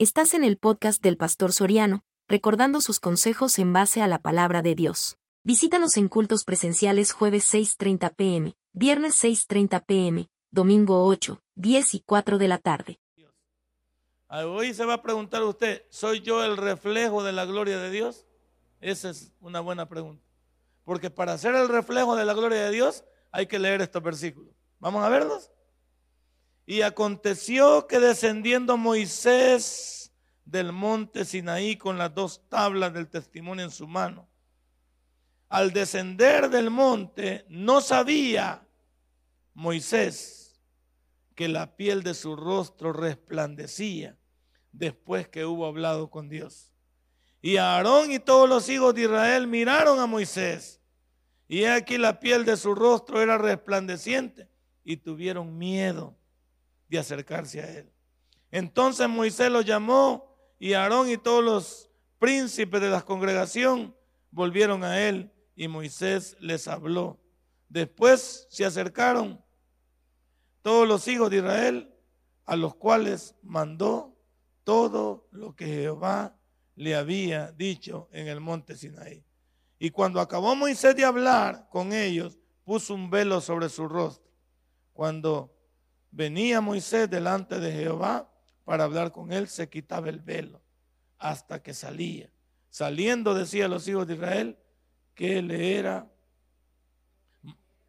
Estás en el podcast del Pastor Soriano, recordando sus consejos en base a la palabra de Dios. Visítanos en cultos presenciales jueves 6.30 pm, viernes 6.30 pm, domingo 8, 10 y 4 de la tarde. Ah, Hoy se va a preguntar usted, ¿soy yo el reflejo de la gloria de Dios? Esa es una buena pregunta. Porque para ser el reflejo de la gloria de Dios hay que leer estos versículos. ¿Vamos a verlos? Y aconteció que descendiendo Moisés del monte Sinaí con las dos tablas del testimonio en su mano, al descender del monte no sabía Moisés que la piel de su rostro resplandecía después que hubo hablado con Dios. Y Aarón y todos los hijos de Israel miraron a Moisés. Y aquí la piel de su rostro era resplandeciente y tuvieron miedo de acercarse a él. Entonces Moisés lo llamó y Aarón y todos los príncipes de la congregación volvieron a él y Moisés les habló. Después se acercaron todos los hijos de Israel a los cuales mandó todo lo que Jehová le había dicho en el monte Sinaí. Y cuando acabó Moisés de hablar con ellos, puso un velo sobre su rostro. Cuando venía Moisés delante de Jehová para hablar con él, se quitaba el velo hasta que salía. Saliendo decía a los hijos de Israel que le era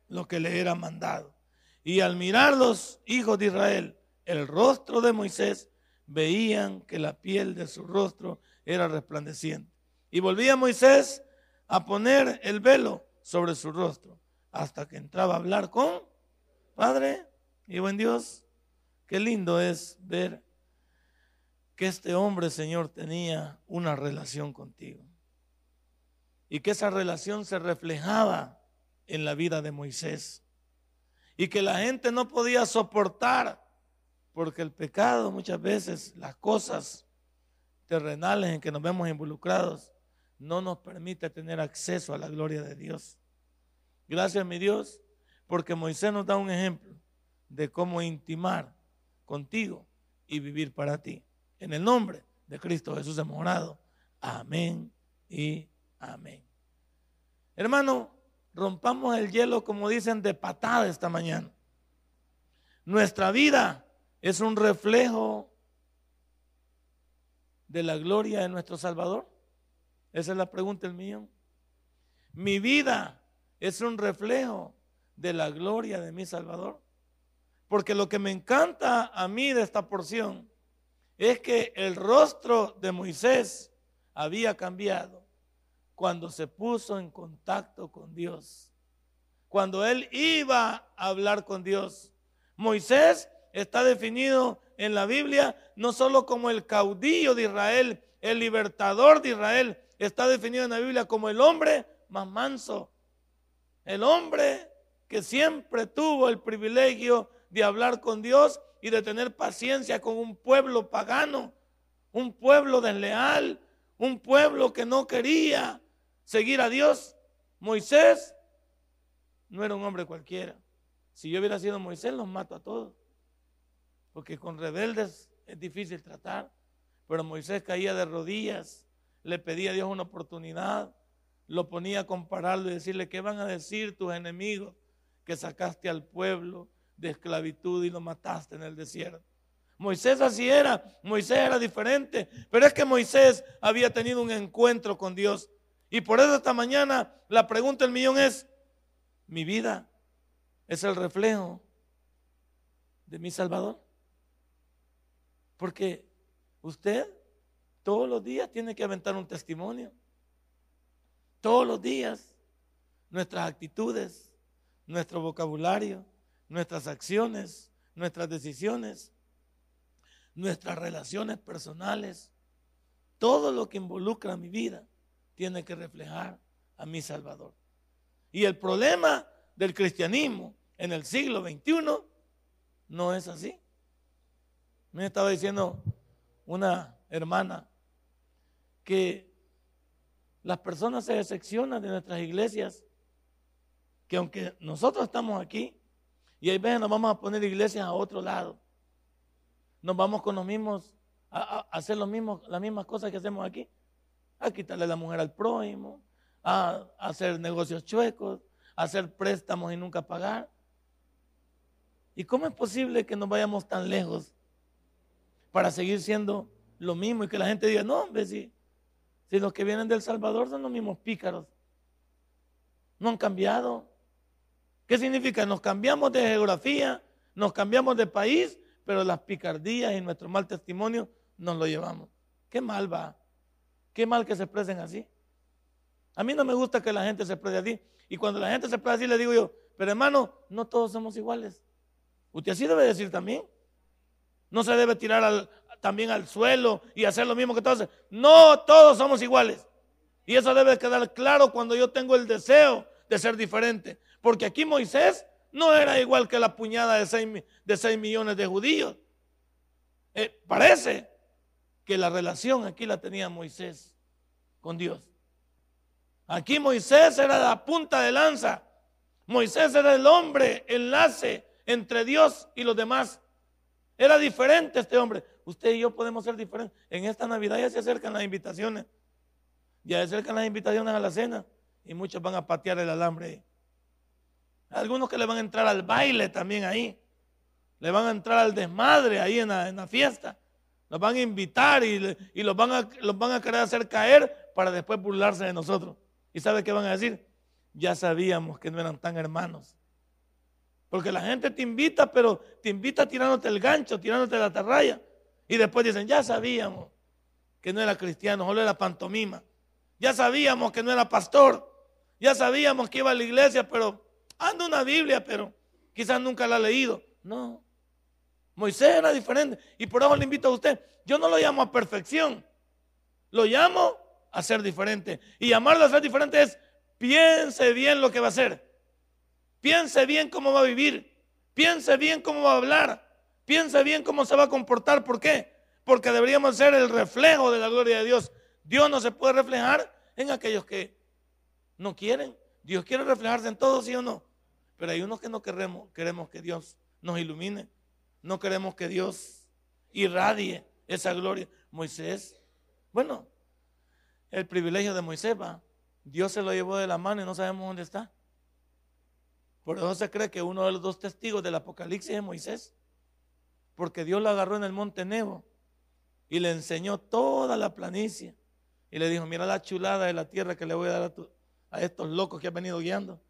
lo que le era mandado. Y al mirar los hijos de Israel el rostro de Moisés, veían que la piel de su rostro era resplandeciente. Y volvía Moisés a poner el velo sobre su rostro hasta que entraba a hablar con Padre y buen Dios, qué lindo es ver que este hombre, Señor, tenía una relación contigo. Y que esa relación se reflejaba en la vida de Moisés. Y que la gente no podía soportar, porque el pecado muchas veces, las cosas terrenales en que nos vemos involucrados, no nos permite tener acceso a la gloria de Dios. Gracias, mi Dios, porque Moisés nos da un ejemplo de cómo intimar contigo y vivir para ti. En el nombre de Cristo Jesús hemos orado. Amén y amén. Hermano, rompamos el hielo, como dicen, de patada esta mañana. Nuestra vida es un reflejo de la gloria de nuestro Salvador. Esa es la pregunta el mío. Mi vida es un reflejo de la gloria de mi Salvador. Porque lo que me encanta a mí de esta porción es que el rostro de Moisés había cambiado cuando se puso en contacto con Dios. Cuando él iba a hablar con Dios. Moisés está definido en la Biblia no solo como el caudillo de Israel, el libertador de Israel, está definido en la Biblia como el hombre más manso, el hombre que siempre tuvo el privilegio de hablar con Dios y de tener paciencia con un pueblo pagano, un pueblo desleal, un pueblo que no quería seguir a Dios. Moisés no era un hombre cualquiera. Si yo hubiera sido Moisés, los mato a todos. Porque con rebeldes es difícil tratar. Pero Moisés caía de rodillas, le pedía a Dios una oportunidad, lo ponía a compararlo y decirle, ¿qué van a decir tus enemigos que sacaste al pueblo? De esclavitud y lo mataste en el desierto. Moisés así era, Moisés era diferente, pero es que Moisés había tenido un encuentro con Dios. Y por eso esta mañana la pregunta del millón es, ¿mi vida es el reflejo de mi Salvador? Porque usted todos los días tiene que aventar un testimonio. Todos los días nuestras actitudes, nuestro vocabulario, nuestras acciones, nuestras decisiones, nuestras relaciones personales, todo lo que involucra mi vida tiene que reflejar a mi Salvador. Y el problema del cristianismo en el siglo XXI no es así. Me estaba diciendo una hermana que las personas se decepcionan de nuestras iglesias, que aunque nosotros estamos aquí, y hay veces nos vamos a poner iglesias a otro lado. Nos vamos con los mismos a, hacer lo mismo, las mismas cosas que hacemos aquí. A quitarle la mujer al prójimo, a, a hacer negocios chuecos, a hacer préstamos y nunca pagar. ¿Y cómo es posible que nos vayamos tan lejos para seguir siendo lo mismo y que la gente diga, no, hombre, si, si los que vienen del Salvador son los mismos pícaros? No han cambiado. ¿Qué significa? Nos cambiamos de geografía, nos cambiamos de país, pero las picardías y nuestro mal testimonio nos lo llevamos. Qué mal va. Qué mal que se expresen así. A mí no me gusta que la gente se exprese así. Y cuando la gente se expresa así, le digo yo, pero hermano, no todos somos iguales. Usted así debe decir también. No se debe tirar también al suelo y hacer lo mismo que todos. No todos somos iguales. Y eso debe quedar claro cuando yo tengo el deseo de ser diferente. Porque aquí Moisés no era igual que la puñada de 6, de seis millones de judíos. Eh, parece que la relación aquí la tenía Moisés con Dios. Aquí Moisés era la punta de lanza. Moisés era el hombre, enlace entre Dios y los demás. Era diferente este hombre. Usted y yo podemos ser diferentes. En esta Navidad ya se acercan las invitaciones. Ya se acercan las invitaciones a la cena. Y muchos van a patear el alambre. Algunos que le van a entrar al baile también ahí. Le van a entrar al desmadre ahí en la, fiesta. Los van a invitar y, los, van a, los van a querer hacer caer para después burlarse de nosotros. ¿Y sabe qué van a decir? Ya sabíamos que no eran tan hermanos. Porque la gente te invita, pero te invita tirándote el gancho, tirándote la atarraya. Y después dicen, ya sabíamos que no era cristiano, solo era pantomima. Ya sabíamos que no era pastor. Ya sabíamos que iba a la iglesia, pero anda una Biblia, pero quizás nunca la ha leído. No. Moisés era diferente. Y por eso le invito a usted. Yo no lo llamo a perfección. Lo llamo a ser diferente. Y llamarlo a ser diferente es piense bien lo que va a hacer. Piense bien cómo va a vivir. Piense bien cómo va a hablar. Piense bien cómo se va a comportar. ¿Por qué? Porque deberíamos ser el reflejo de la gloria de Dios. Dios no se puede reflejar en aquellos que no quieren. Dios quiere reflejarse en todos, sí o no. Pero hay unos que no queremos, queremos que Dios nos ilumine. No queremos que Dios irradie esa gloria. Moisés, bueno, el privilegio de Moisés va. Dios se lo llevó de la mano y no sabemos dónde está. Por eso se cree que uno de los dos testigos del Apocalipsis es Moisés. Porque Dios lo agarró en el monte Nebo y le enseñó toda la planicie. Y le dijo, mira la chulada de la tierra que le voy a dar a, a estos locos que han venido guiando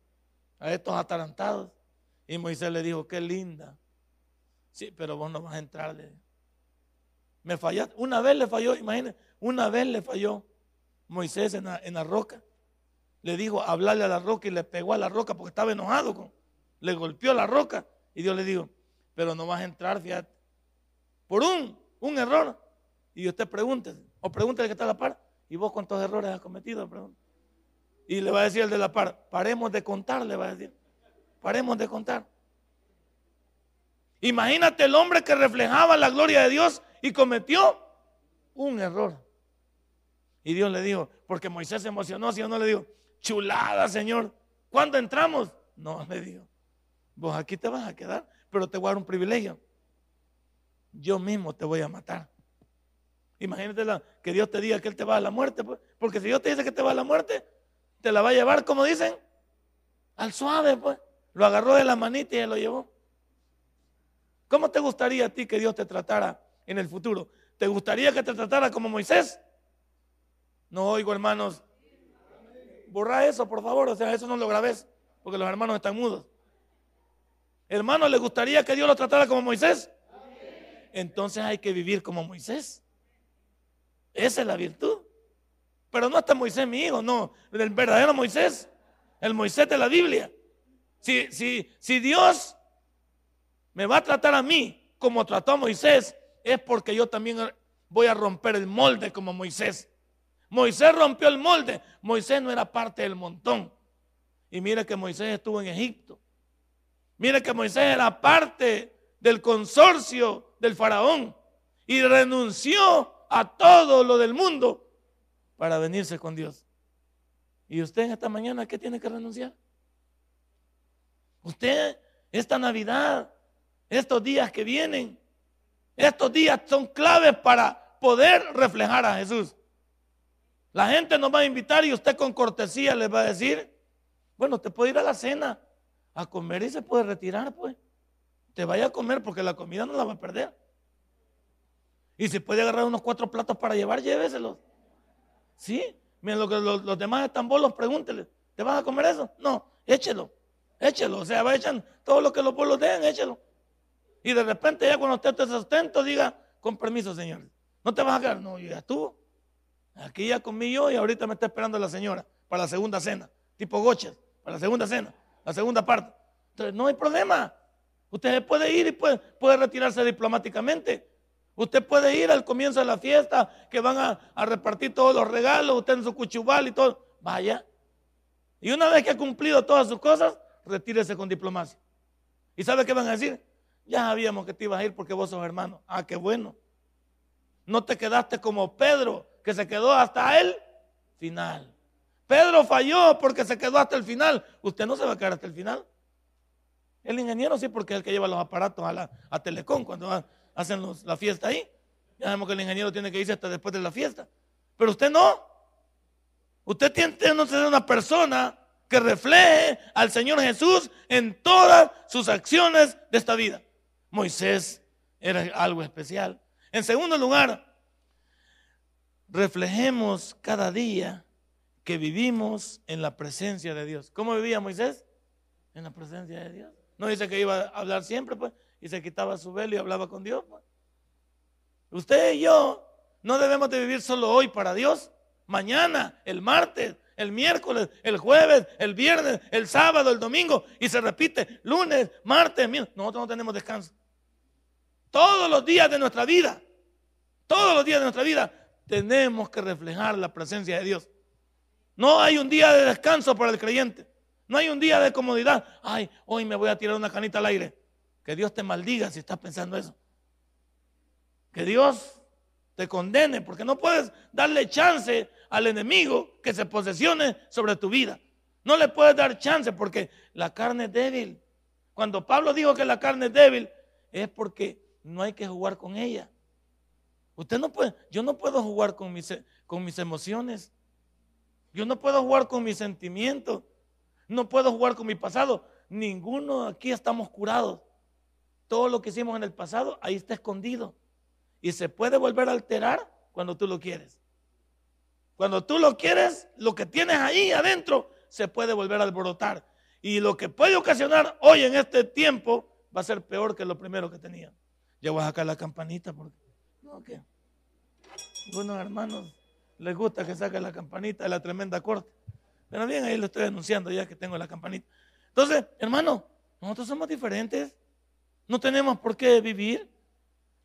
a estos atarantados. Y Moisés le dijo, qué linda. Sí, pero vos no vas a entrarle. Me fallaste. Una vez le falló, imagínense, una vez le falló Moisés en la, roca. Le dijo, hablarle a la roca y le pegó a la roca porque estaba enojado. Con, le golpeó la roca y Dios le dijo, pero no vas a entrar, fíjate. Por un, un error. Y usted pregúntese, o pregúntele que está la par. ¿Y vos cuántos errores has cometido? Y le va a decir el de la par, paremos de contar, le va a decir. Paremos de contar. Imagínate el hombre que reflejaba la gloria de Dios y cometió un error. Y Dios le dijo, porque Moisés se emocionó, si no le dijo, chulada, Señor, ¿cuándo entramos? No, le dijo, vos aquí te vas a quedar, pero te voy a dar un privilegio. Yo mismo te voy a matar. Imagínate que Dios te diga que Él te va a la muerte, pues, porque si Dios te dice que te va a la muerte, te la va a llevar, como dicen, al suave, pues. Lo agarró de la manita y lo llevó. ¿Cómo te gustaría a ti que Dios te tratara en el futuro? ¿Te gustaría que te tratara como Moisés? No oigo, hermanos. Borra eso, por favor. O sea, eso no lo grabes, porque los hermanos están mudos. Hermanos, ¿le gustaría que Dios lo tratara como Moisés? Entonces hay que vivir como Moisés. Esa es la virtud. Pero no está Moisés mi hijo, no. El verdadero Moisés. El Moisés de la Biblia. Si, si, si Dios me va a tratar a mí como trató a Moisés, es porque yo también voy a romper el molde como Moisés. Moisés rompió el molde. Moisés no era parte del montón. Y mire que Moisés estuvo en Egipto. Mire que Moisés era parte del consorcio del faraón y renunció a todo lo del mundo para venirse con Dios. ¿Y usted en esta mañana qué tiene que renunciar? Usted, esta Navidad, estos días que vienen, estos días son claves para poder reflejar a Jesús. La gente nos va a invitar y usted con cortesía les va a decir, bueno, te puede ir a la cena a comer y se puede retirar, pues. Te vaya a comer porque la comida no la va a perder. Y si puede agarrar unos cuatro platos para llevar, lléveselos. ¿Sí? Miren, lo que los, demás están bolos, pregúntele, ¿te vas a comer eso? No, échelo, échelo. O sea, va echan todo lo que los bolos den, échelo. Y de repente ya cuando usted esté sustento, diga, con permiso, señor. ¿No te vas a quedar? No, ya tú. Aquí ya comí yo y ahorita me está esperando la señora para la segunda cena. Tipo goches, para la segunda cena, la segunda parte. Entonces, no hay problema. Usted puede ir y puede, puede retirarse diplomáticamente. Usted puede ir al comienzo de la fiesta, que van a, repartir todos los regalos, usted en su cuchubal y todo. Vaya. Y una vez que ha cumplido todas sus cosas, retírese con diplomacia. ¿Y sabe qué van a decir? Ya sabíamos que te ibas a ir porque vos sos hermano. Ah, qué bueno. No te quedaste como Pedro, que se quedó hasta el final. Pedro falló porque se quedó hasta el final. Usted no se va a quedar hasta el final. El ingeniero sí, porque es el que lleva los aparatos a, a Telecom cuando va hacen la fiesta ahí. Ya sabemos que el ingeniero tiene que irse hasta después de la fiesta. Pero usted no. Usted tiene que ser una persona que refleje al Señor Jesús en todas sus acciones de esta vida. Moisés era algo especial. En segundo lugar, reflejemos cada día que vivimos en la presencia de Dios. ¿Cómo vivía Moisés? En la presencia de Dios. No dice que iba a hablar siempre, pues y se quitaba su velo y hablaba con Dios. Pues. Usted y yo no debemos de vivir solo hoy para Dios. Mañana, el martes, el miércoles, el jueves, el viernes, el sábado, el domingo. Y se repite lunes, martes, miércoles. Nosotros no tenemos descanso. Todos los días de nuestra vida, todos los días de nuestra vida, tenemos que reflejar la presencia de Dios. No hay un día de descanso para el creyente. No hay un día de comodidad. Ay, hoy me voy a tirar una canita al aire. Que Dios te maldiga si estás pensando eso. Que Dios te condene, porque no puedes darle chance al enemigo que se posesione sobre tu vida. No le puedes dar chance porque la carne es débil. Cuando Pablo dijo que la carne es débil, es porque no hay que jugar con ella. Usted no puede, yo no puedo jugar con mis, con mis emociones. Yo no puedo jugar con mis sentimientos. No puedo jugar con mi pasado. Ninguno aquí estamos curados todo lo que hicimos en el pasado, ahí está escondido. Y se puede volver a alterar cuando tú lo quieres. Cuando tú lo quieres, lo que tienes ahí adentro se puede volver a alborotar. Y lo que puede ocasionar hoy en este tiempo va a ser peor que lo primero que tenía. Ya voy a sacar la campanita porque... No. Algunos hermanos les gusta que saque la campanita de la tremenda corte. Pero bien, ahí lo estoy anunciando ya que tengo la campanita. Entonces, hermano, nosotros somos diferentes. No tenemos por qué vivir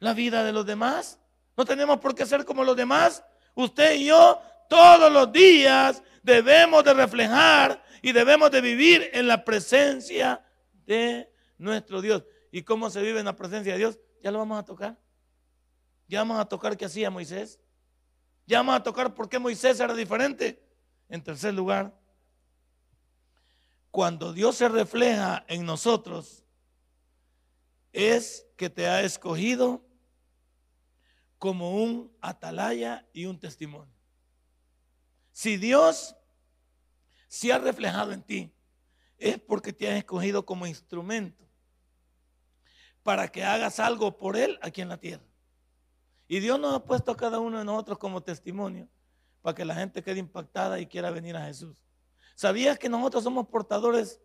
la vida de los demás. No tenemos por qué ser como los demás. Usted y yo todos los días debemos de reflejar y debemos de vivir en la presencia de nuestro Dios. ¿Y cómo se vive en la presencia de Dios? Ya lo vamos a tocar. Ya vamos a tocar qué hacía Moisés. Ya vamos a tocar por qué Moisés era diferente. En tercer lugar, cuando Dios se refleja en nosotros, es que te ha escogido como un atalaya y un testimonio. Si Dios se ha reflejado en ti, es porque te ha escogido como instrumento para que hagas algo por Él aquí en la tierra. Y Dios nos ha puesto a cada uno de nosotros como testimonio para que la gente quede impactada y quiera venir a Jesús. ¿Sabías que nosotros somos portadores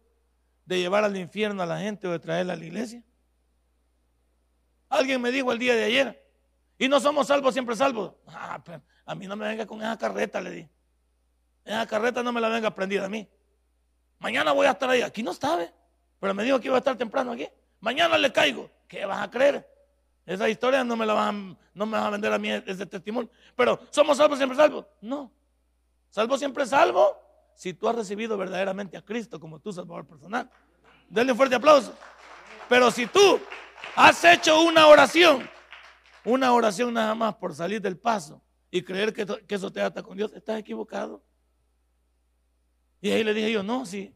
de llevar al infierno a la gente o de traerla a la iglesia? Alguien me dijo el día de ayer, y no somos salvos, siempre salvos. Ah, a mí no me venga con esa carreta, le di. Esa carreta no me la venga prendida a mí. Mañana voy a estar ahí. Aquí no sabe, pero me dijo que iba a estar temprano aquí. Mañana le caigo. ¿Qué vas a creer? Esa historia no me la van, a vender a mí ese testimonio. Pero somos salvos, siempre salvos. No. Salvo siempre salvo si tú has recibido verdaderamente a Cristo como tu salvador personal. Denle un fuerte aplauso. Pero si tú Has hecho una oración, una oración nada más por salir del paso y creer que, eso te ata con Dios, estás equivocado. Y ahí le dije yo, no, si,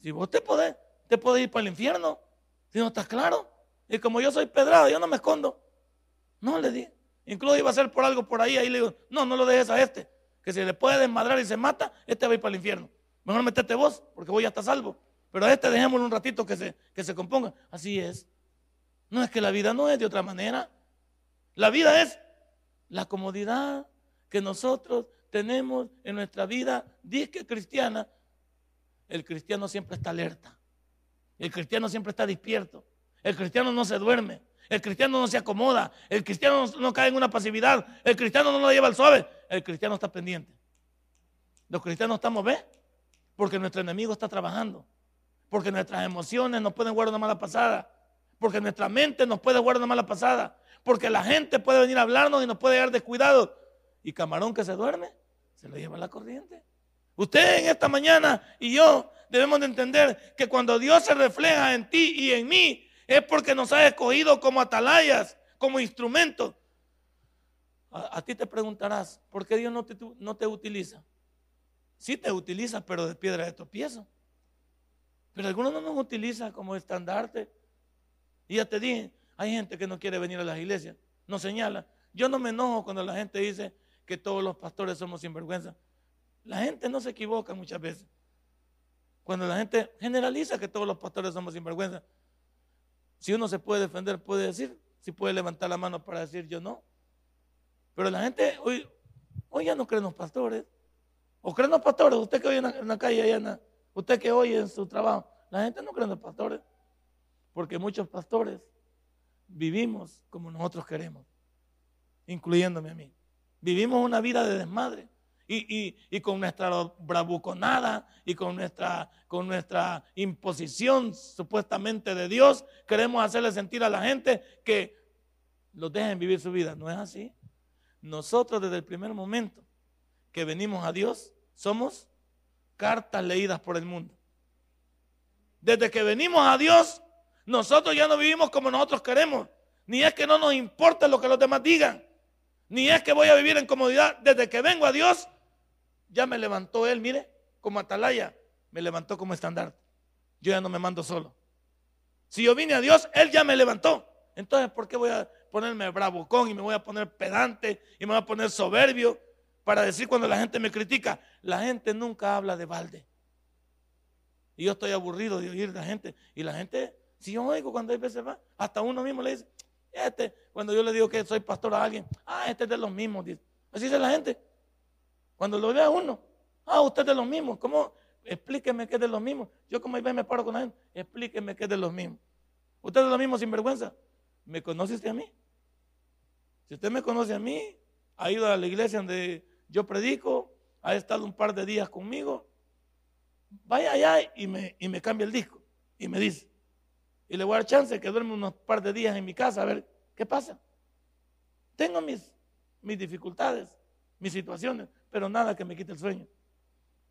si vos te podés, te podés ir para el infierno, si no estás claro. Y como yo soy pedrado, yo no me escondo. No, le dije, Incluso iba a ser por algo por ahí. Ahí le digo, no, no lo dejes a este. Que si le puede desmadrar y se mata, este va a ir para el infierno. Mejor metete vos, porque voy a estar salvo. Pero a este dejémoslo un ratito que se, que se componga. Así es. No es que la vida no es de otra manera. La vida es la comodidad que nosotros tenemos en nuestra vida disque cristiana. El cristiano siempre está alerta. El cristiano siempre está despierto. El cristiano no se duerme. El cristiano no se acomoda. El cristiano no, cae en una pasividad. El cristiano no lo lleva al suave. El cristiano está pendiente. Los cristianos estamos, ¿ves? Porque nuestro enemigo está trabajando. Porque nuestras emociones nos pueden guardar una mala pasada. Porque nuestra mente nos puede guardar una mala pasada. Porque la gente puede venir a hablarnos y nos puede dar descuidado. Y camarón que se duerme, se lo lleva la corriente. Usted en esta mañana y yo debemos de entender que cuando Dios se refleja en ti y en mí, es porque nos ha escogido como atalayas, como instrumentos. A, ti te preguntarás, ¿por qué Dios no te, no te utiliza? Sí te utiliza, pero de piedra de tropiezo. Pero algunos no nos utiliza como estandarte. Y ya te dije, hay gente que no quiere venir a las iglesias, no señala. Yo no me enojo cuando la gente dice que todos los pastores somos sinvergüenza. La gente no se equivoca muchas veces. Cuando la gente generaliza que todos los pastores somos sinvergüenza. Si uno se puede defender, puede decir, si puede levantar la mano para decir yo no. Pero la gente hoy, hoy ya no cree en los pastores. O creen los pastores, usted que oye en la, calle, allá usted que oye en su trabajo, la gente no cree en los pastores. Porque muchos pastores vivimos como nosotros queremos, incluyéndome a mí. Vivimos una vida de desmadre. Y, con nuestra bravuconada y con nuestra, con nuestra imposición supuestamente de Dios, queremos hacerle sentir a la gente que los dejen vivir su vida. No es así. Nosotros desde el primer momento que venimos a Dios, somos cartas leídas por el mundo. Desde que venimos a Dios, nosotros ya no vivimos como nosotros queremos. Ni es que no nos importe lo que los demás digan. Ni es que voy a vivir en comodidad. Desde que vengo a Dios, ya me levantó Él, mire, como atalaya, me levantó como estandarte. Yo ya no me mando solo. Si yo vine a Dios, Él ya me levantó. Entonces, ¿por qué voy a ponerme bravucón y me voy a poner pedante y me voy a poner soberbio para decir cuando la gente me critica? La gente nunca habla de balde. Y yo estoy aburrido de oír la gente. Y la gente, si yo oigo cuando hay veces va, hasta uno mismo le dice, este, cuando yo le digo que soy pastor a alguien, ah, este es de los mismos. Así dice la gente. Cuando lo vea uno, ah, usted es de los mismos. ¿Cómo? Explíqueme que es de los mismos. Yo como ahí me paro con la gente, explíqueme que es de los mismos. Usted es de los mismos sin vergüenza. ¿Me conoce usted a mí? Si usted me conoce a mí, ha ido a la iglesia donde yo predico, ha estado un par de días conmigo, vaya allá y me, y me cambia el disco y me dice. Y le voy a dar chance que duerme unos par de días en mi casa a ver qué pasa. Tengo mis, mis dificultades, mis situaciones, pero nada que me quite el sueño.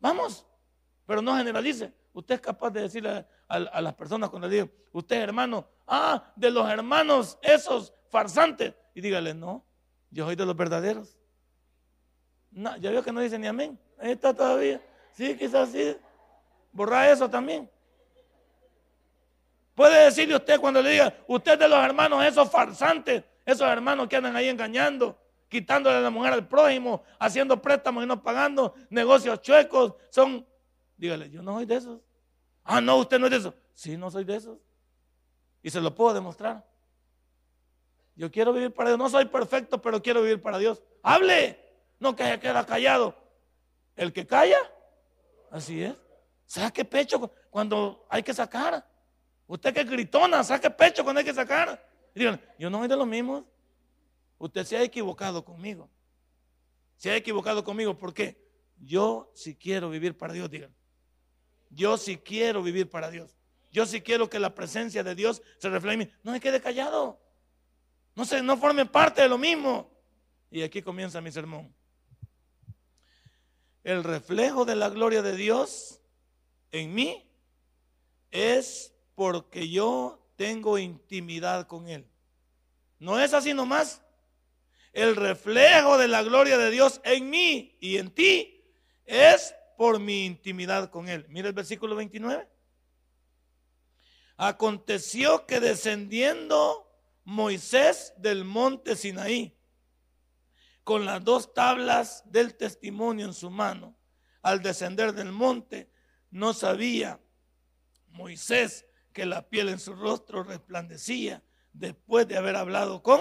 Vamos, pero no generalice. Usted es capaz de decirle a, las personas cuando le digo, usted hermano, ah, de los hermanos esos farsantes. Y dígale, no, yo soy de los verdaderos. No, ya veo que no dice ni amén. Ahí está todavía. Sí, quizás sí. Borra eso también. Puede decirle usted cuando le diga, usted de los hermanos esos farsantes, esos hermanos que andan ahí engañando, quitándole a la mujer al prójimo, haciendo préstamos y no pagando, negocios chuecos, son, dígale, yo no soy de esos. Ah, no, usted no es de esos. Sí, no soy de esos. Y se lo puedo demostrar. Yo quiero vivir para Dios. No soy perfecto, pero quiero vivir para Dios. Hable. No que se queda callado. El que calla, así es. Saque pecho cuando hay que sacar. Usted que gritona, saque pecho cuando hay que sacar. Díganle, yo no soy de los mismos. Usted se ha equivocado conmigo. Se ha equivocado conmigo. ¿Por qué? Yo si quiero vivir para Dios, digan. Yo si quiero vivir para Dios. Yo si quiero que la presencia de Dios se refleje en mí. No me quede callado. No, se, no forme parte de lo mismo. Y aquí comienza mi sermón. El reflejo de la gloria de Dios en mí es porque yo tengo intimidad con Él. No es así nomás el reflejo de la gloria de Dios en mí y en ti es por mi intimidad con Él. Mira el versículo 29. Aconteció que descendiendo Moisés del monte Sinaí, con las dos tablas del testimonio en su mano, al descender del monte, no sabía Moisés que la piel en su rostro resplandecía después de haber hablado con...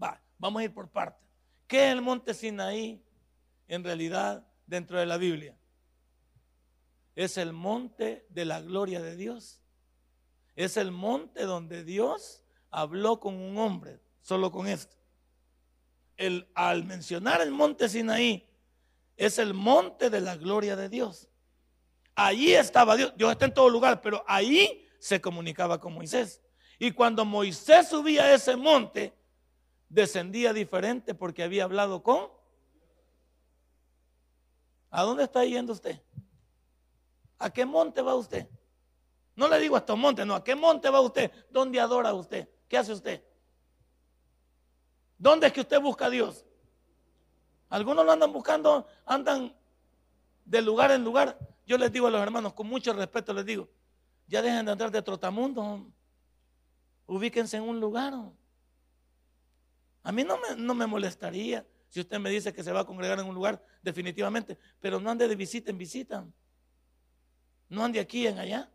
Va, vamos a ir por partes. ¿Qué es el monte Sinaí en realidad dentro de la Biblia? Es el monte de la gloria de Dios. Es el monte donde Dios habló con un hombre, solo con esto. El, al mencionar el monte Sinaí, es el monte de la gloria de Dios. Allí estaba Dios. Dios está en todo lugar, pero ahí se comunicaba con Moisés. Y cuando Moisés subía a ese monte, descendía diferente porque había hablado con... ¿A dónde está yendo usted? ¿A qué monte va usted? No le digo a estos montes, no, ¿a qué monte va usted? ¿Dónde adora usted? ¿Qué hace usted? ¿Dónde es que usted busca a Dios? Algunos lo andan buscando, andan de lugar en lugar. Yo les digo a los hermanos, con mucho respeto les digo, ya dejen de andar de trotamundo. Ubíquense en un lugar. A mí no me, no me molestaría si usted me dice que se va a congregar en un lugar, definitivamente, pero no ande de visita en visita. No ande aquí en allá.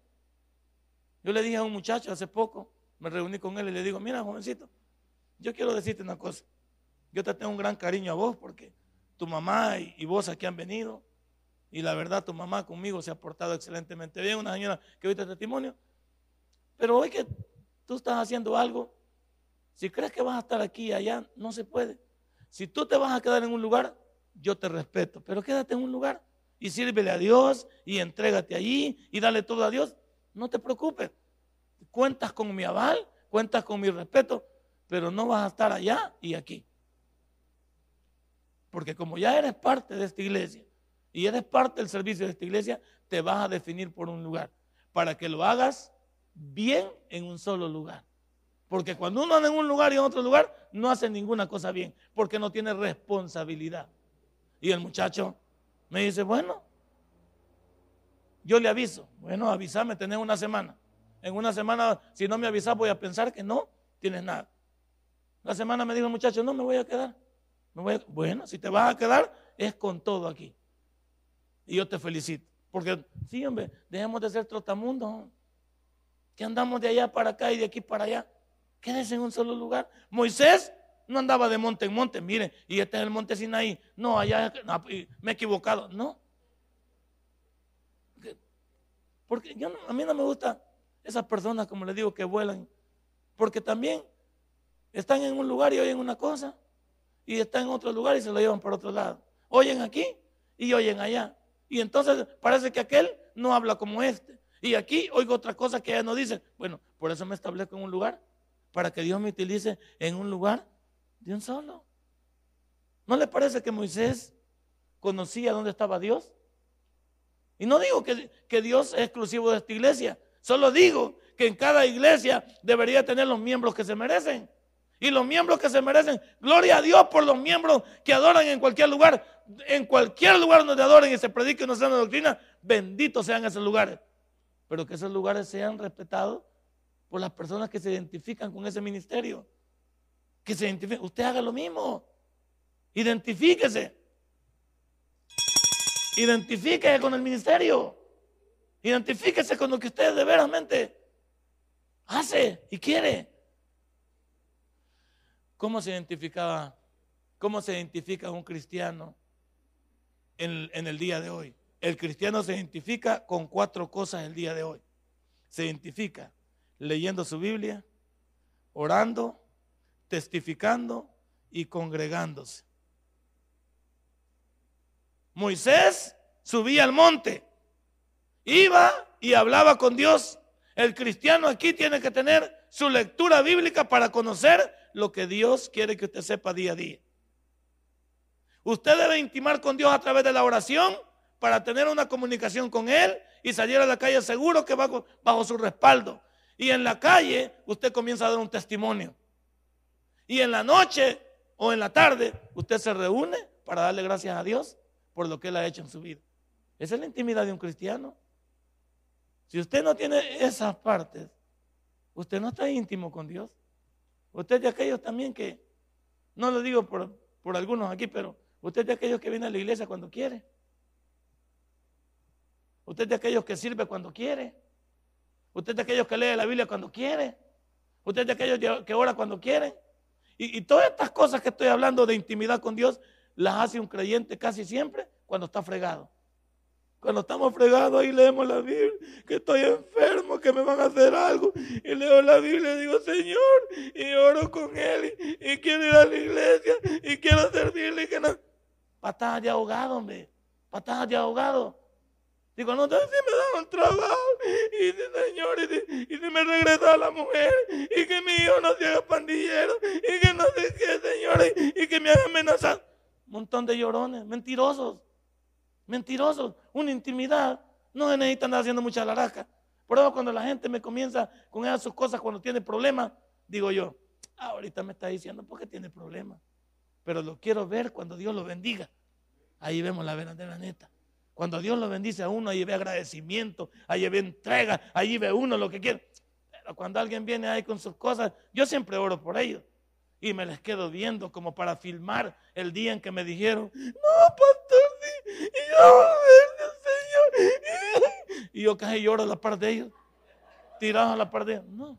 Yo le dije a un muchacho hace poco, me reuní con él y le digo, mira, jovencito, yo quiero decirte una cosa. Yo te tengo un gran cariño a vos porque tu mamá y, vos aquí han venido. Y la verdad, tu mamá conmigo se ha portado excelentemente bien. Una señora que oíste testimonio. Pero hoy que tú estás haciendo algo, si crees que vas a estar aquí y allá, no se puede. Si tú te vas a quedar en un lugar, yo te respeto. Pero quédate en un lugar y sírvele a Dios y entrégate allí y dale todo a Dios. No te preocupes. Cuentas con mi aval, cuentas con mi respeto, pero no vas a estar allá y aquí. Porque como ya eres parte de esta iglesia y eres parte del servicio de esta iglesia, te vas a definir por un lugar. Para que lo hagas bien en un solo lugar. Porque cuando uno anda en un lugar y en otro lugar, no hace ninguna cosa bien. Porque no tiene responsabilidad. Y el muchacho me dice, bueno, yo le aviso. Bueno, avísame, tenés una semana. En una semana, si no me avisas, voy a pensar que no tienes nada. La semana me dijo el muchacho, no, me voy a quedar. Bueno, si te vas a quedar, es con todo aquí. Y yo te felicito. Porque, sí, hombre, dejemos de ser trotamundos. Que andamos de allá para acá y de aquí para allá. Quédese en un solo lugar. Moisés no andaba de monte en monte. Miren, y este es el monte Sinaí. No, allá me he equivocado. No. Porque yo a mí no me gusta esas personas, como les digo, que vuelan. Porque también están en un lugar y oyen una cosa y están en otro lugar y se lo llevan por otro lado. Oyen aquí y oyen allá. Y entonces parece que aquel no habla como este. Y aquí oigo otra cosa que ella no dice. Bueno, por eso me establezco en un lugar, para que Dios me utilice en un lugar de un solo. ¿No le parece que Moisés conocía dónde estaba Dios? Y no digo que, que Dios es exclusivo de esta iglesia, solo digo que en cada iglesia debería tener los miembros que se merecen. Y los miembros que se merecen, gloria a Dios por los miembros que adoran en cualquier lugar, en cualquier lugar donde adoren y se predique una sana doctrina, benditos sean esos lugares. Pero que esos lugares sean respetados por las personas que se identifican con ese ministerio. Que se identifiquen. Usted haga lo mismo. Identifíquese. Identifíquese con el ministerio. Identifíquese con lo que usted de veramente hace y quiere. ¿Cómo se identificaba? ¿Cómo se identifica un cristiano en, el día de hoy? El cristiano se identifica con cuatro cosas el día de hoy. Se identifica leyendo su Biblia, orando, testificando y congregándose. Moisés subía al monte, iba y hablaba con Dios. El cristiano aquí tiene que tener su lectura bíblica para conocer lo que Dios quiere que usted sepa día a día. Usted debe intimar con Dios a través de la oración para tener una comunicación con Él y salir a la calle seguro que va bajo su respaldo. Y en la calle usted comienza a dar un testimonio. Y en la noche o en la tarde usted se reúne para darle gracias a Dios por lo que Él ha hecho en su vida. Esa es la intimidad de un cristiano. Si usted no tiene esas partes, usted no está íntimo con Dios. Usted de aquellos también que, no lo digo por, por algunos aquí, pero usted es de aquellos que viene a la iglesia cuando quiere. Usted es de aquellos que sirve cuando quiere. Usted es de aquellos que lee la Biblia cuando quiere. Usted es de aquellos que ora cuando quiere. Y, y todas estas cosas que estoy hablando de intimidad con Dios, las hace un creyente casi siempre cuando está fregado. Cuando estamos fregados ahí leemos la Biblia, que estoy enfermo, que me van a hacer algo. Y leo la Biblia y digo, Señor, y oro con Él, y, quiero ir a la iglesia, y quiero servirle. Y que no. Patadas de ahogado, hombre. Patadas de ahogado. Digo, no, si me dan un trabajo. Y dice, Señor, y si, me regresa la mujer, y que mi hijo no se haga pandillero, y que no sé qué, Señor, y, y que me haga amenazar. Un montón de llorones, mentirosos. Mentirosos, una intimidad. No se necesita andar haciendo mucha laraca. Por eso cuando la gente me comienza con esas sus cosas cuando tiene problemas, digo yo, ah, ahorita me está diciendo porque tiene problemas. Pero lo quiero ver cuando Dios lo bendiga. Ahí vemos la verdadera neta. Cuando Dios lo bendice a uno, ahí ve agradecimiento, ahí ve entrega, ahí ve uno lo que quiere. Pero cuando alguien viene ahí con sus cosas, yo siempre oro por ellos. Y me les quedo viendo como para filmar el día en que me dijeron, no, pastor. Y yo, Señor. Y yo casi lloro a la par de ellos, tirado a la par de ellos. No.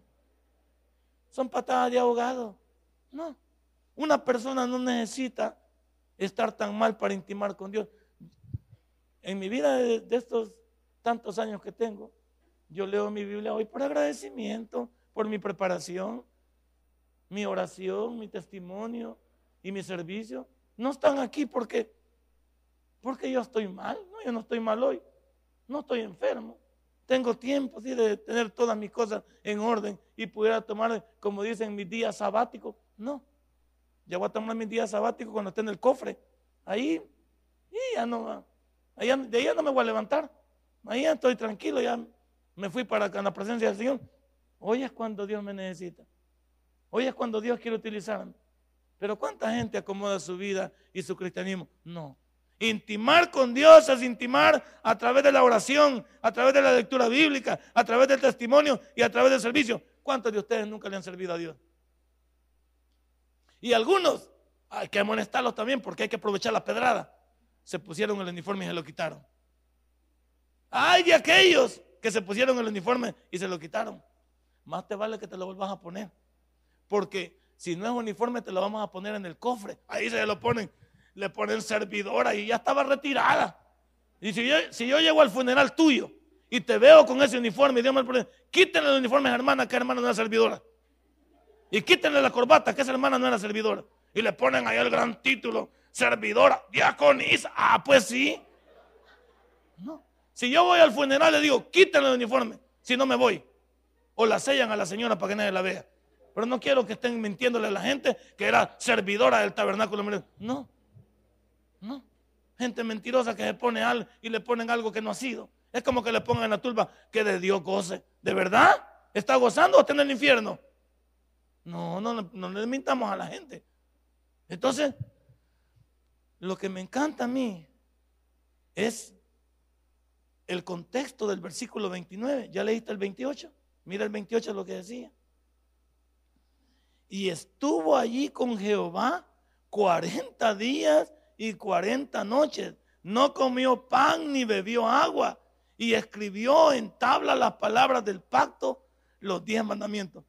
Son patadas de ahogado. No. Una persona no necesita estar tan mal para intimar con Dios. En mi vida de, de estos tantos años que tengo, yo leo mi Biblia hoy por agradecimiento, por mi preparación, mi oración, mi testimonio y mi servicio, no están aquí porque, porque yo estoy mal. No, yo no estoy mal hoy. No estoy enfermo. Tengo tiempo de tener todas mis cosas en orden y pudiera tomar, como dicen, mis días sabáticos. No. Ya voy a tomar mis días sabáticos cuando esté en el cofre. Ahí, y ya no, allá, de ahí ya no me voy a levantar. Ahí ya estoy tranquilo, ya me fui para la presencia del Señor. Hoy es cuando Dios me necesita. Hoy es cuando Dios quiere utilizarme. Pero ¿cuánta gente acomoda su vida y su cristianismo? No. Intimar con Dios es intimar a través de la oración, a través de la lectura bíblica, a través del testimonio y a través del servicio. ¿Cuántos de ustedes nunca le han servido a Dios? Y algunos, hay que amonestarlos también porque hay que aprovechar la pedrada. Se pusieron el uniforme y se lo quitaron. Hay de aquellos que se pusieron el uniforme y se lo quitaron. Más te vale que te lo vuelvas a poner. Porque si no es uniforme, te lo vamos a poner en el cofre. Ahí se lo ponen, le ponen servidora y ya estaba retirada. Y si yo, si yo llego al funeral tuyo y te veo con ese uniforme, Dios me pone, quítenle el uniforme a hermana, que hermana no es servidora. Y quítenle la corbata, que esa hermana no era servidora. Y le ponen ahí el gran título, servidora, diaconisa. Ah, pues sí. No. Si yo voy al funeral, le digo, quítenle el uniforme, si no me voy. O la sellan a la señora para que nadie la vea. Pero no quiero que estén mintiéndole a la gente que era servidora del tabernáculo. No, Gente mentirosa que se pone algo y le ponen algo que no ha sido. Es como que le pongan en la turba que de Dios goce. ¿De verdad? ¿Está gozando o está en el infierno? No, no, no le mintamos a la gente. Entonces, lo que me encanta a mí es el contexto del versículo 29. ¿Ya leíste el 28? Mira el 28 lo que decía y estuvo allí con Jehová 40 días y 40 noches. No comió pan ni bebió agua y escribió en tabla las palabras del pacto, los diez mandamientos.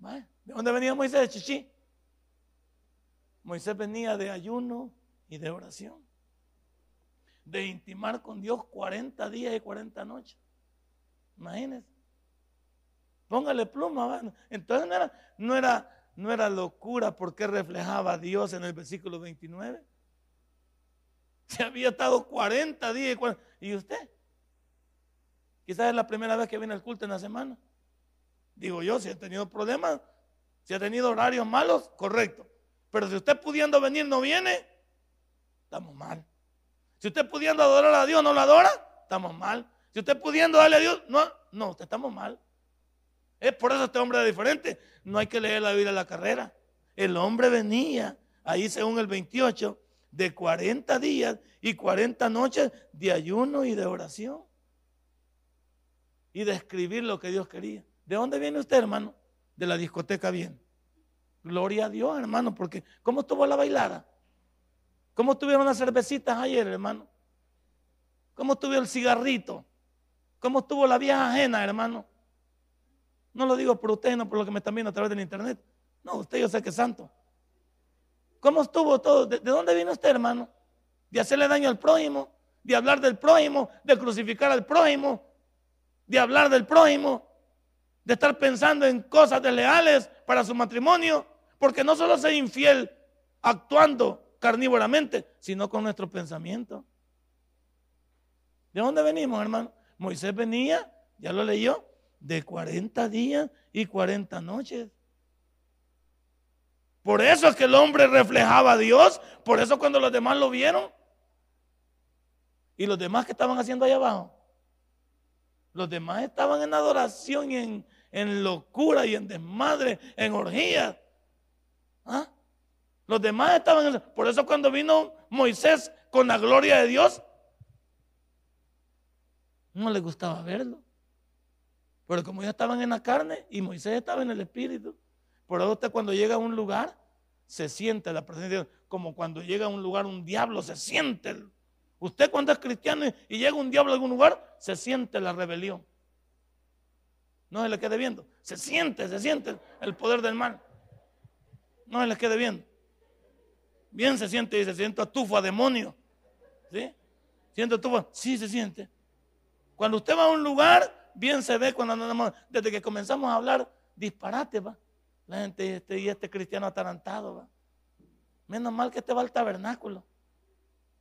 ¿De dónde venía Moisés? De Chichi. Moisés venía de ayuno y de oración. De intimar con Dios 40 días y 40 noches. Imagínense. Póngale pluma. Entonces no era, no era no era locura porque reflejaba Dios en el versículo 29. Se había estado 40 días y, usted. Quizás es la primera vez que viene al culto en la semana. Digo yo, si ha tenido problemas, si ha tenido horarios malos, correcto. Pero si usted pudiendo venir no viene, estamos mal. Si usted pudiendo adorar a Dios no lo adora, estamos mal. Si usted pudiendo darle a Dios, no, no, estamos mal. Es por eso este hombre era diferente. No hay que leer la Biblia a la carrera. El hombre venía, ahí según el 28, de 40 días y 40 noches de ayuno y de oración. Y de escribir lo que Dios quería. ¿De dónde viene usted, hermano? De la discoteca bien. Gloria a Dios, hermano, porque ¿cómo estuvo la bailada? ¿Cómo estuvieron las cervecitas ayer, hermano? ¿Cómo estuvo el cigarrito? ¿Cómo estuvo la vieja ajena, hermano? No lo digo por usted, no por lo que me están viendo a través del internet. No, usted yo sé que es santo. ¿Cómo estuvo todo? ¿De, dónde vino usted, hermano? De hacerle daño al prójimo, de hablar del prójimo, de crucificar al prójimo, de hablar del prójimo, de estar pensando en cosas desleales para su matrimonio, porque no solo ser infiel actuando carnívoramente, sino con nuestro pensamiento. ¿De dónde venimos, hermano? Moisés venía, ya lo leyó, de 40 días y 40 noches. Por eso es que el hombre reflejaba a Dios, por eso cuando los demás lo vieron, y los demás que estaban haciendo allá abajo, los demás estaban en adoración y en, locura y en desmadre, en orgías. ¿Ah? Los demás estaban en Por eso cuando vino Moisés con la gloria de Dios, no le gustaba verlo. Pero como ya estaban en la carne y Moisés estaba en el espíritu, por eso usted cuando llega a un lugar, se siente la presencia de Dios. Como cuando llega a un lugar un diablo, se siente. Usted cuando es cristiano y llega un diablo a algún lugar, se siente la rebelión. No se le quede viendo. Se siente, se siente el poder del mal. No se le quede viendo. Bien se siente, dice, siento a demonio. ¿Sí? Siento tufa. Sí, se siente. Cuando usted va a un lugar, bien se ve cuando andamos, desde que comenzamos a hablar, disparate, va. La gente este, y este cristiano atarantado. Menos mal que este va al tabernáculo.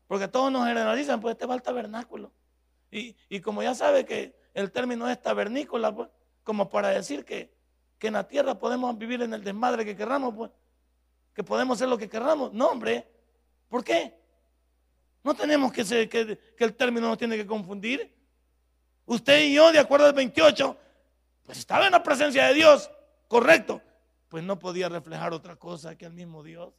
Porque todos nos generalizan, pues este va al tabernáculo. Y, y como ya sabe que el término es tabernícola, pues, como para decir que, que en la tierra podemos vivir en el desmadre que querramos, pues que podemos hacer lo que queramos. No, hombre. ¿Por qué? No tenemos que ser, que, el término nos tiene que confundir. Usted y yo, de acuerdo al 28, pues estaba en la presencia de Dios, correcto. Pues no podía reflejar otra cosa que el mismo Dios.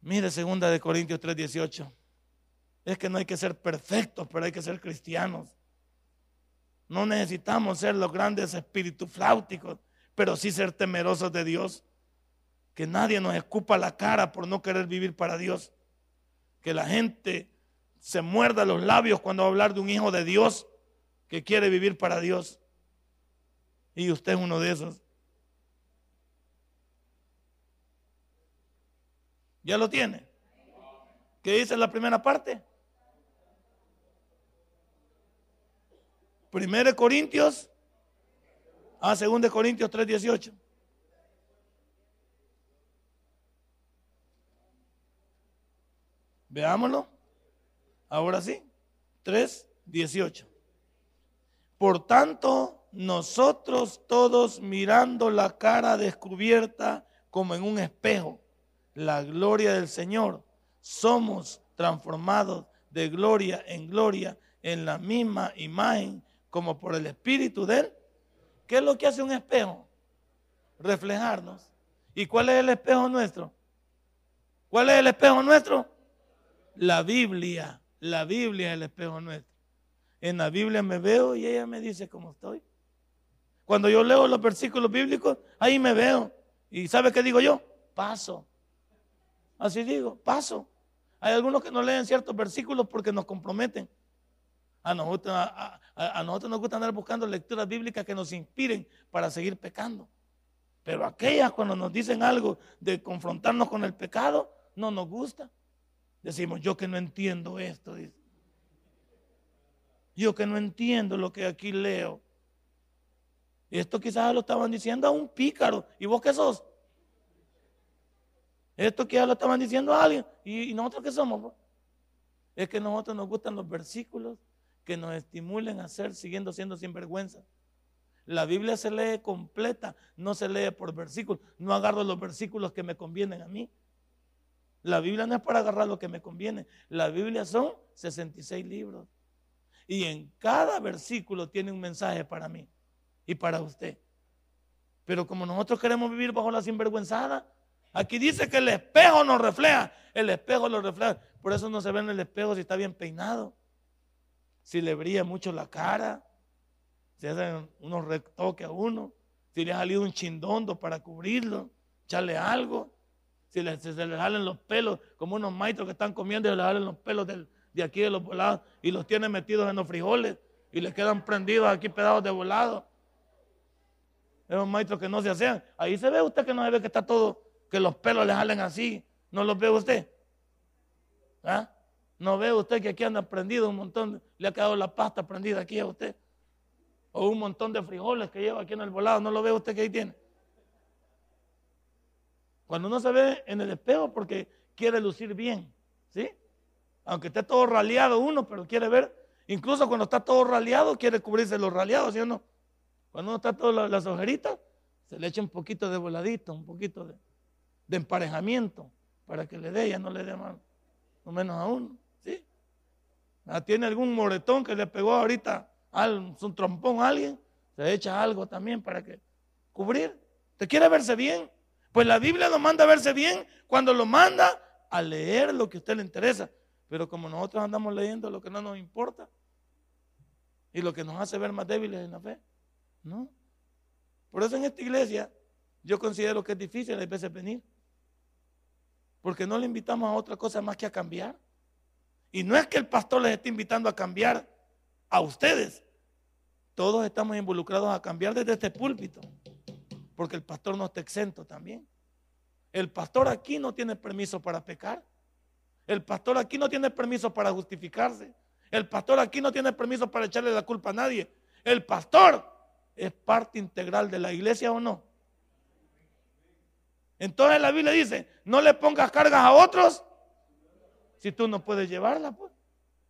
Mire, segunda de Corintios 3:18. Es que no hay que ser perfectos, pero hay que ser cristianos. No necesitamos ser los grandes espíritus flauticos, pero sí ser temerosos de Dios que nadie nos escupa la cara por no querer vivir para Dios. Que la gente se muerda los labios cuando va a hablar de un hijo de Dios que quiere vivir para Dios. Y usted es uno de esos. ¿Ya lo tiene? ¿Qué dice la primera parte? Primero Corintios, ah, segundo Corintios 3:18. Veámoslo. Ahora sí. 3, 18. Por tanto, nosotros todos mirando la cara descubierta como en un espejo, la gloria del Señor, somos transformados de gloria en gloria en la misma imagen como por el Espíritu de Él. ¿Qué es lo que hace un espejo? Reflejarnos. ¿Y cuál es el espejo nuestro? ¿Cuál es el espejo nuestro? la Biblia, la Biblia es el espejo nuestro. En la Biblia me veo y ella me dice cómo estoy. Cuando yo leo los versículos bíblicos, ahí me veo. ¿Y sabe qué digo yo? Paso. Así digo, paso. Hay algunos que no leen ciertos versículos porque nos comprometen. A nosotros, a, nos gusta andar buscando lecturas bíblicas que nos inspiren para seguir pecando. Pero aquellas cuando nos dicen algo de confrontarnos con el pecado, no nos gusta. Decimos, yo que no entiendo esto. Yo que no entiendo lo que aquí leo. Esto quizás lo estaban diciendo a un pícaro. ¿Y vos qué sos? Esto quizás lo estaban diciendo a alguien. ¿Y, nosotros qué somos? Es que a nosotros nos gustan los versículos que nos estimulen a ser siguiendo siendo sinvergüenza. La Biblia se lee completa, no se lee por versículos. No agarro los versículos que me convienen a mí. La Biblia no es para agarrar lo que me conviene. La Biblia son 66 libros. Y en cada versículo tiene un mensaje para mí y para usted. Pero como nosotros queremos vivir bajo la sinvergüenzada, aquí dice que el espejo nos refleja. El espejo lo refleja. Por eso no se ve en el espejo si está bien peinado, si le brilla mucho la cara, si hacen unos retoques a uno, si le ha salido un chindondo para cubrirlo, echarle algo Si, les, se les jalen los pelos, como unos maestros que están comiendo y se les jalen los pelos de aquí de los volados y los tienen metidos en los frijoles y les quedan prendidos aquí pedados de volado. Esos maestros que no se hacen. Ahí se ve usted que no se ve que está todo, que los pelos le jalen así. ¿No los ve usted? ¿Ah? ¿No ve usted que aquí anda prendido un montón? Le ha quedado la pasta prendida aquí a usted. O un montón de frijoles que lleva aquí en el volado. ¿No lo ve usted que ahí tiene? Cuando uno se ve en el espejo porque quiere lucir bien, ¿sí? Aunque esté todo raleado uno, pero quiere ver. Incluso cuando está todo raleado, quiere cubrirse los raleados, ¿sí o no? Cuando uno está todas las ojeritas, se le echa un poquito de voladito, un poquito de, emparejamiento para que le dé, ya no le dé más, o menos a uno, ¿sí? Ah, ¿Tiene algún moretón que le pegó ahorita un trompón a alguien? Se echa algo también para que cubrir. ¿Te quiere verse bien? Pues la Biblia lo manda a verse bien cuando lo manda a leer lo que a usted le interesa. Pero como nosotros andamos leyendo lo que no nos importa y lo que nos hace ver más débiles en la fe, ¿no? Por eso en esta iglesia yo considero que es difícil a veces venir. Porque no le invitamos a otra cosa más que a cambiar. Y no es que el pastor les esté invitando a cambiar a ustedes. Todos estamos involucrados a cambiar desde este púlpito. Porque el pastor no está exento también. El pastor aquí no tiene permiso para pecar. El pastor aquí no tiene permiso para justificarse. El pastor aquí no tiene permiso para echarle la culpa a nadie. El pastor es parte integral de la iglesia o no. Entonces la Biblia dice, no le pongas cargas a otros si tú no puedes llevarla. Pues.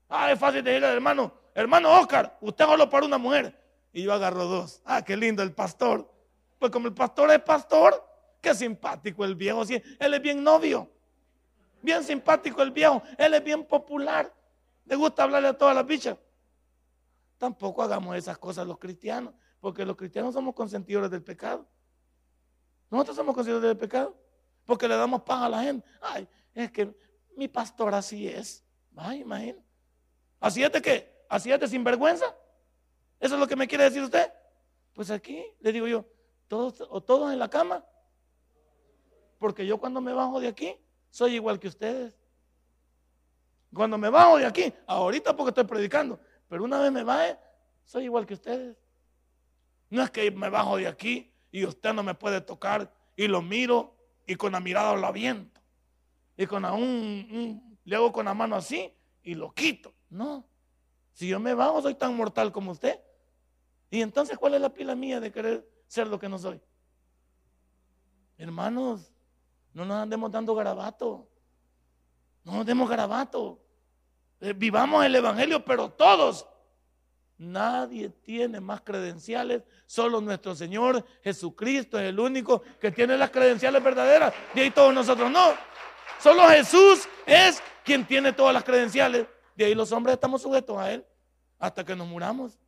Ah, es fácil decirle al hermano, hermano Oscar, usted solo para una mujer. Y yo agarro dos. Ah, qué lindo el pastor. Pues como el pastor es pastor, qué simpático el viejo. Él es bien novio. Bien simpático el viejo. Él es bien popular. Le gusta hablarle a todas las bichas. Tampoco hagamos esas cosas los cristianos, porque los cristianos somos consentidores del pecado. Nosotros somos consentidores del pecado, porque le damos paz a la gente. Ay, es que mi pastor así es. Ay, imagina. ¿Así es de qué? ¿Así es de sinvergüenza? ¿Eso es lo que me quiere decir usted? Pues aquí le digo yo, todos o todos en la cama. Porque yo cuando me bajo de aquí, soy igual que ustedes. Cuando me bajo de aquí, ahorita porque estoy predicando, pero una vez me baje, soy igual que ustedes. No es que me bajo de aquí y usted no me puede tocar y lo miro y con la mirada lo aviento. Y con un, le hago con la mano así y lo quito. No. Si yo me bajo, soy tan mortal como usted. Y entonces, ¿cuál es la pila mía de querer ser lo que no soy? Hermanos, no nos andemos dando garabato. No nos demos garabato. Eh, vivamos el Evangelio, pero todos. Nadie tiene más credenciales, solo nuestro Señor Jesucristo es el único que tiene las credenciales verdaderas. De ahí todos nosotros no. Solo Jesús es quien tiene todas las credenciales. De ahí los hombres estamos sujetos a Él hasta que nos muramos.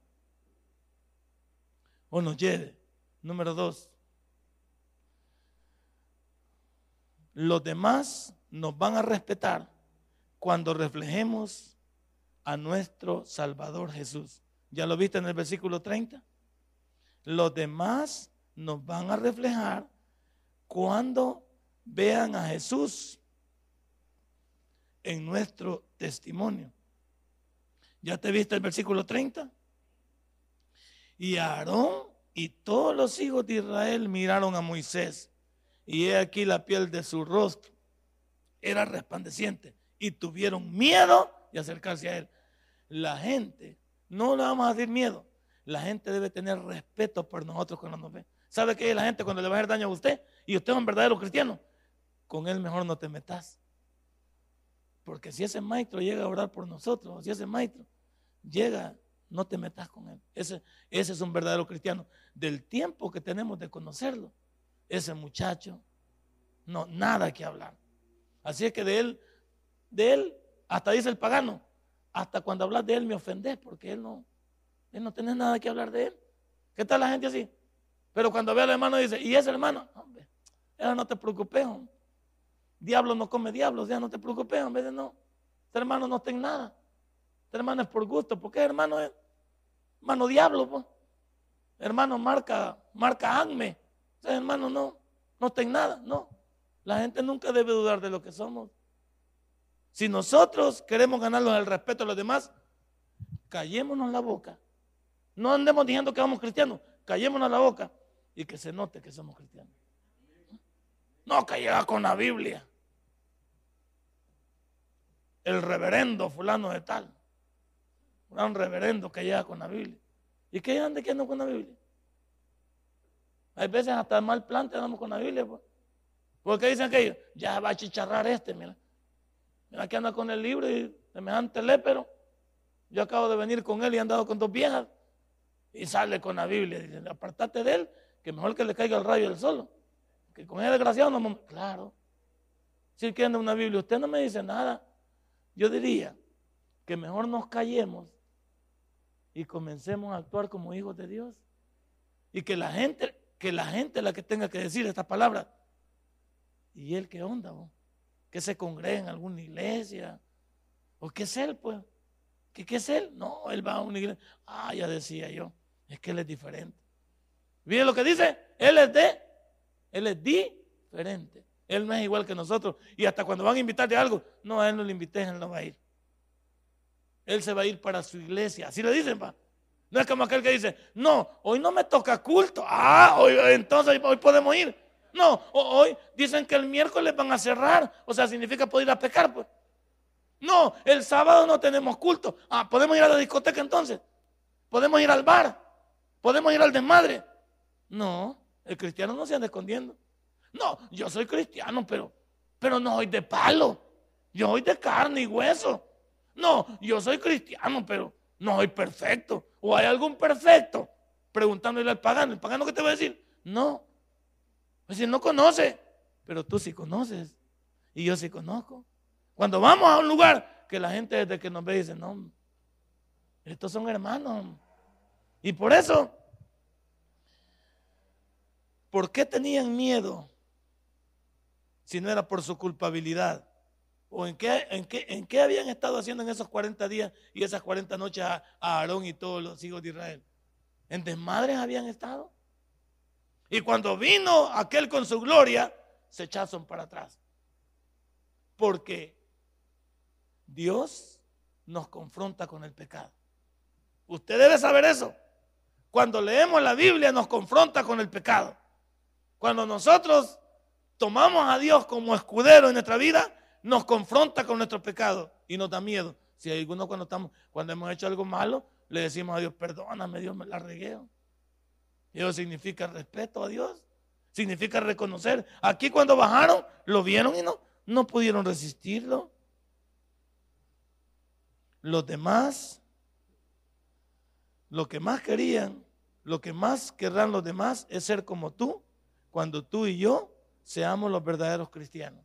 O nos lleve. Número dos. los demás nos van a respetar cuando reflejemos a nuestro Salvador Jesús. ¿Ya lo viste en el versículo 30? Los demás nos van a reflejar cuando vean a Jesús en nuestro testimonio. ¿Ya te viste el versículo 30? Y Aarón y todos los hijos de Israel miraron a Moisés y he aquí la piel de su rostro era resplandeciente y tuvieron miedo de acercarse a él. La gente, no le vamos a decir miedo, la gente debe tener respeto por nosotros cuando nos ve. ¿Sabe qué la gente cuando le va a hacer daño a usted y usted es un verdadero cristiano? Con él mejor no te metas. Porque si ese maestro llega a orar por nosotros, si ese maestro llega, no te metas con él. Ese, ese es un verdadero cristiano. Del tiempo que tenemos de conocerlo, ese muchacho, no, nada que hablar. Así es que de él, de él, hasta dice el pagano, hasta cuando hablas de él me ofendes porque él no, él no tiene nada que hablar de él. ¿Qué tal la gente así? Pero cuando ve al hermano dice, ¿y ese hermano? Hombre, no te preocupes, Diablo no come diablos, ya no te preocupes, en vez de no. Este hermano no tiene nada. Este hermano es por gusto, porque hermano es hermano diablo, pues. Hermano marca, marca Anme hermano, no, no ten nada, no. La gente nunca debe dudar de lo que somos. Si nosotros queremos ganarnos el respeto a los demás, callémonos la boca. No andemos diciendo que somos cristianos, callémonos la boca y que se note que somos cristianos. No, que con la Biblia. El reverendo fulano de tal. Un reverendo que llega con la Biblia. ¿Y qué ande que ando con la Biblia? Hay veces hasta mal plante andamos con la Biblia. Pues. Porque dicen que ya va a chicharrar este, mira. Mira que anda con el libro y semejante lépero. Yo acabo de venir con él y he andado con dos viejas. Y sale con la Biblia. Dice, apartate de él, que mejor que le caiga el rayo del sol. Que con ese desgraciado no Claro. Si él anda una Biblia, usted no me dice nada. Yo diría que mejor nos callemos y comencemos a actuar como hijos de Dios. Y que la gente, que la gente la que tenga que decir estas palabras. ¿Y él qué onda? ¿Que se congrega en alguna iglesia? ¿O qué es él, pues? ¿Qué, ¿Qué es él? No, él va a una iglesia. Ah, ya decía yo. Es que él es diferente. ¿Viene lo que dice? Él es de, él es diferente. Él no es igual que nosotros. Y hasta cuando van a invitarle algo, no, a él no le invité, él no va a ir. Él se va a ir para su iglesia. Así le dicen, pa. No es como aquel que dice, no, hoy no me toca culto. Ah, hoy, entonces hoy podemos ir. No, hoy dicen que el miércoles van a cerrar. O sea, significa poder ir a pecar, pues. No, el sábado no tenemos culto. Ah, podemos ir a la discoteca entonces. Podemos ir al bar. Podemos ir al desmadre. No, el cristiano no se anda escondiendo. No, yo soy cristiano, pero, pero no soy de palo. Yo soy de carne y hueso. No, yo soy cristiano, pero no soy perfecto. ¿O hay algún perfecto? Preguntándole al pagano. ¿El pagano qué te va a decir? No, pues si no conoce, pero tú sí conoces. Y yo sí conozco. Cuando vamos a un lugar que la gente desde que nos ve dice, no, estos son hermanos. Y por eso, ¿por qué tenían miedo si no era por su culpabilidad? ¿O en qué, en qué, en qué habían estado haciendo en esos 40 días y esas 40 noches a, a Aarón y todos los hijos de Israel? ¿En desmadres habían estado? Y cuando vino aquel con su gloria, se echaron para atrás. Porque Dios nos confronta con el pecado. Usted debe saber eso. Cuando leemos la Biblia nos confronta con el pecado. Cuando nosotros tomamos a Dios como escudero en nuestra vida, nos confronta con nuestro pecado y nos da miedo. Si hay alguno cuando estamos, cuando hemos hecho algo malo, le decimos a Dios, perdóname, Dios me la regueo. Eso significa respeto a Dios. Significa reconocer. Aquí cuando bajaron, lo vieron y no, no pudieron resistirlo. Los demás, lo que más querían, lo que más querrán los demás es ser como tú, cuando tú y yo seamos los verdaderos cristianos.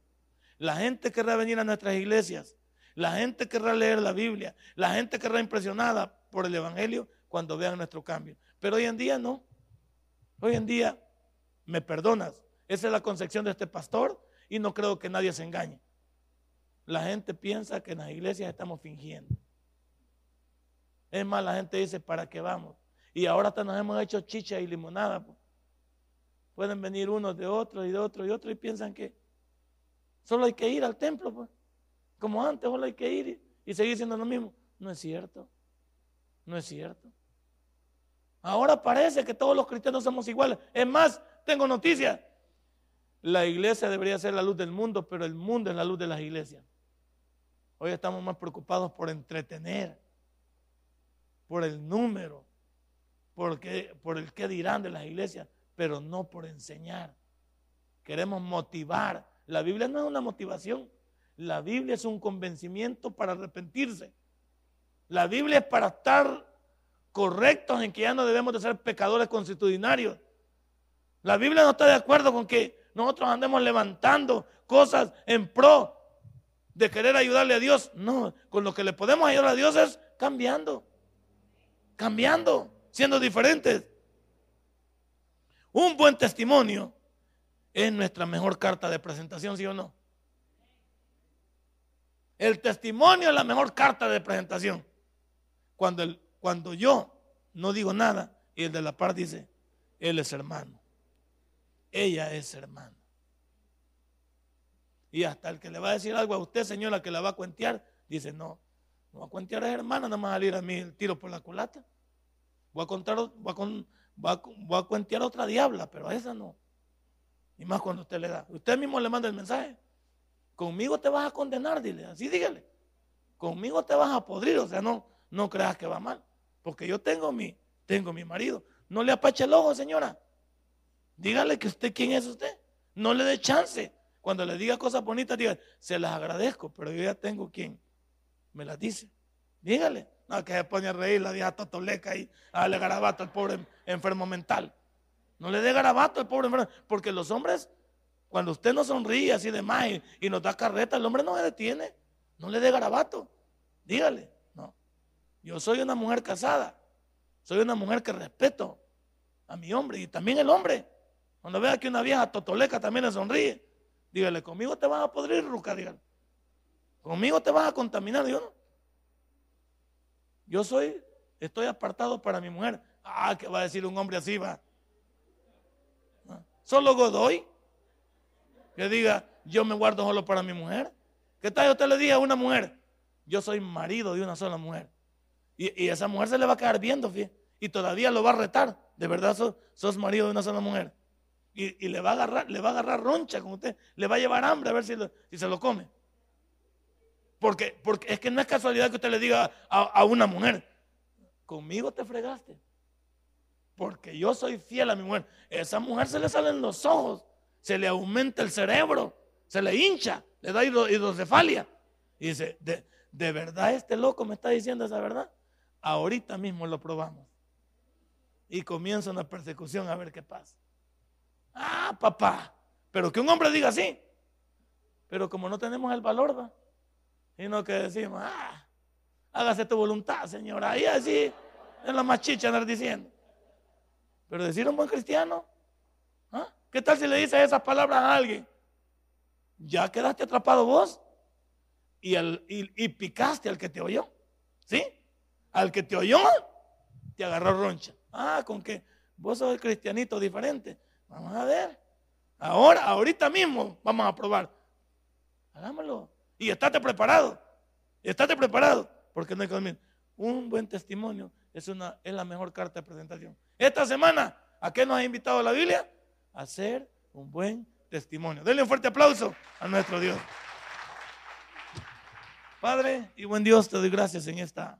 La gente querrá venir a nuestras iglesias, la gente querrá leer la Biblia, la gente querrá impresionada por el Evangelio cuando vean nuestro cambio. Pero hoy en día no. Hoy en día, me perdonas, esa es la concepción de este pastor y no creo que nadie se engañe. La gente piensa que en las iglesias estamos fingiendo. Es más, la gente dice, ¿para qué vamos? Y ahora hasta nos hemos hecho chicha y limonada. Pues. Pueden venir unos de otros y de otro y otro y piensan que solo hay que ir al templo, pues. Como antes, solo hay que ir y seguir siendo lo mismo. No es cierto. No es cierto. Ahora parece que todos los cristianos somos iguales. Es más, tengo noticias. La iglesia debería ser la luz del mundo, pero el mundo es la luz de las iglesias. Hoy estamos más preocupados por entretener, por el número, por, por el qué dirán de las iglesias, pero no por enseñar. Queremos motivar. La Biblia no es una motivación. La Biblia es un convencimiento para arrepentirse. La Biblia es para estar correctos en que ya no debemos de ser pecadores constitucionarios. La Biblia no está de acuerdo con que nosotros andemos levantando cosas en pro de querer ayudarle a Dios. No, con lo que le podemos ayudar a Dios es cambiando, cambiando, siendo diferentes. Un buen testimonio es nuestra mejor carta de presentación, ¿sí o no? El testimonio es la mejor carta de presentación. Cuando el cuando yo no digo nada y el de la par dice, él es hermano, ella es hermana. Y hasta el que le va a decir algo a usted, señora, que la va a cuentear, dice, no, no va a cuentear a esa hermana, nada más salir a mí el tiro por la culata. Voy a contar, voy a, con, voy a, cuentear a otra diabla, pero a esa no. Y más cuando usted le da. Usted mismo le manda el mensaje. Conmigo te vas a condenar, dile, así dígale. Conmigo te vas a podrir, o sea, no, no creas que va mal. Porque yo tengo mi, tengo mi marido. No le apache el ojo, señora. Dígale que usted, ¿quién es usted? No le dé chance. Cuando le diga cosas bonitas, diga, se las agradezco, pero yo ya tengo quien me las dice. Dígale. No, que se pone a reír la vieja totoleca y a garabato al pobre enfermo mental. No le dé garabato al pobre enfermo, porque los hombres, cuando usted no sonríe así de más y, nos da carreta, el hombre no se detiene. No le dé garabato. Dígale. Yo soy una mujer casada. Soy una mujer que respeto a mi hombre y también el hombre. Cuando vea que una vieja totoleca también le sonríe, dígale, conmigo te vas a podrir, Ruca, dígale. Conmigo te vas a contaminar, yo no. Yo soy, estoy apartado para mi mujer. Ah, ¿qué va a decir un hombre así, va? ¿Ah? Solo Godoy, que diga, yo me guardo solo para mi mujer. ¿Qué tal usted le diga a una mujer? Yo soy marido de una sola mujer. Y, esa mujer se le va a quedar viendo, fíjate, y todavía lo va a retar. De verdad sos, marido de una sola mujer. Y, le, va a agarrar, le va a agarrar roncha con usted. Le va a llevar hambre a ver si, si se lo come. Porque, porque es que no es casualidad que usted le diga a, a una mujer, conmigo te fregaste. Porque yo soy fiel a mi mujer. Esa mujer se le salen los ojos, se le aumenta el cerebro, se le hincha, le da hidrocefalia. Y dice, de, ¿de verdad este loco me está diciendo esa verdad? Ahorita mismo lo probamos. Y comienza una persecución a ver qué pasa. Ah, papá. Pero que un hombre diga así. Pero como no tenemos el valor, va. Y no que decimos, ah, hágase tu voluntad, señora. Y así, en la machicha andar diciendo. Pero decir un buen cristiano, ¿ah? ¿qué tal si le dices esas palabras a alguien? Ya quedaste atrapado vos y, y picaste al que te oyó. ¿Sí? Al que te oyó, te agarró roncha. Ah, con que vos sos el cristianito diferente. Vamos a ver. Ahora, ahorita mismo, vamos a probar. Hagámoslo. Y estate preparado. Estate preparado. Porque no hay que Un buen testimonio es, una, es la mejor carta de presentación. Esta semana, ¿a qué nos ha invitado la Biblia? A hacer un buen testimonio. Denle un fuerte aplauso a nuestro Dios. Padre y buen Dios, te doy gracias en esta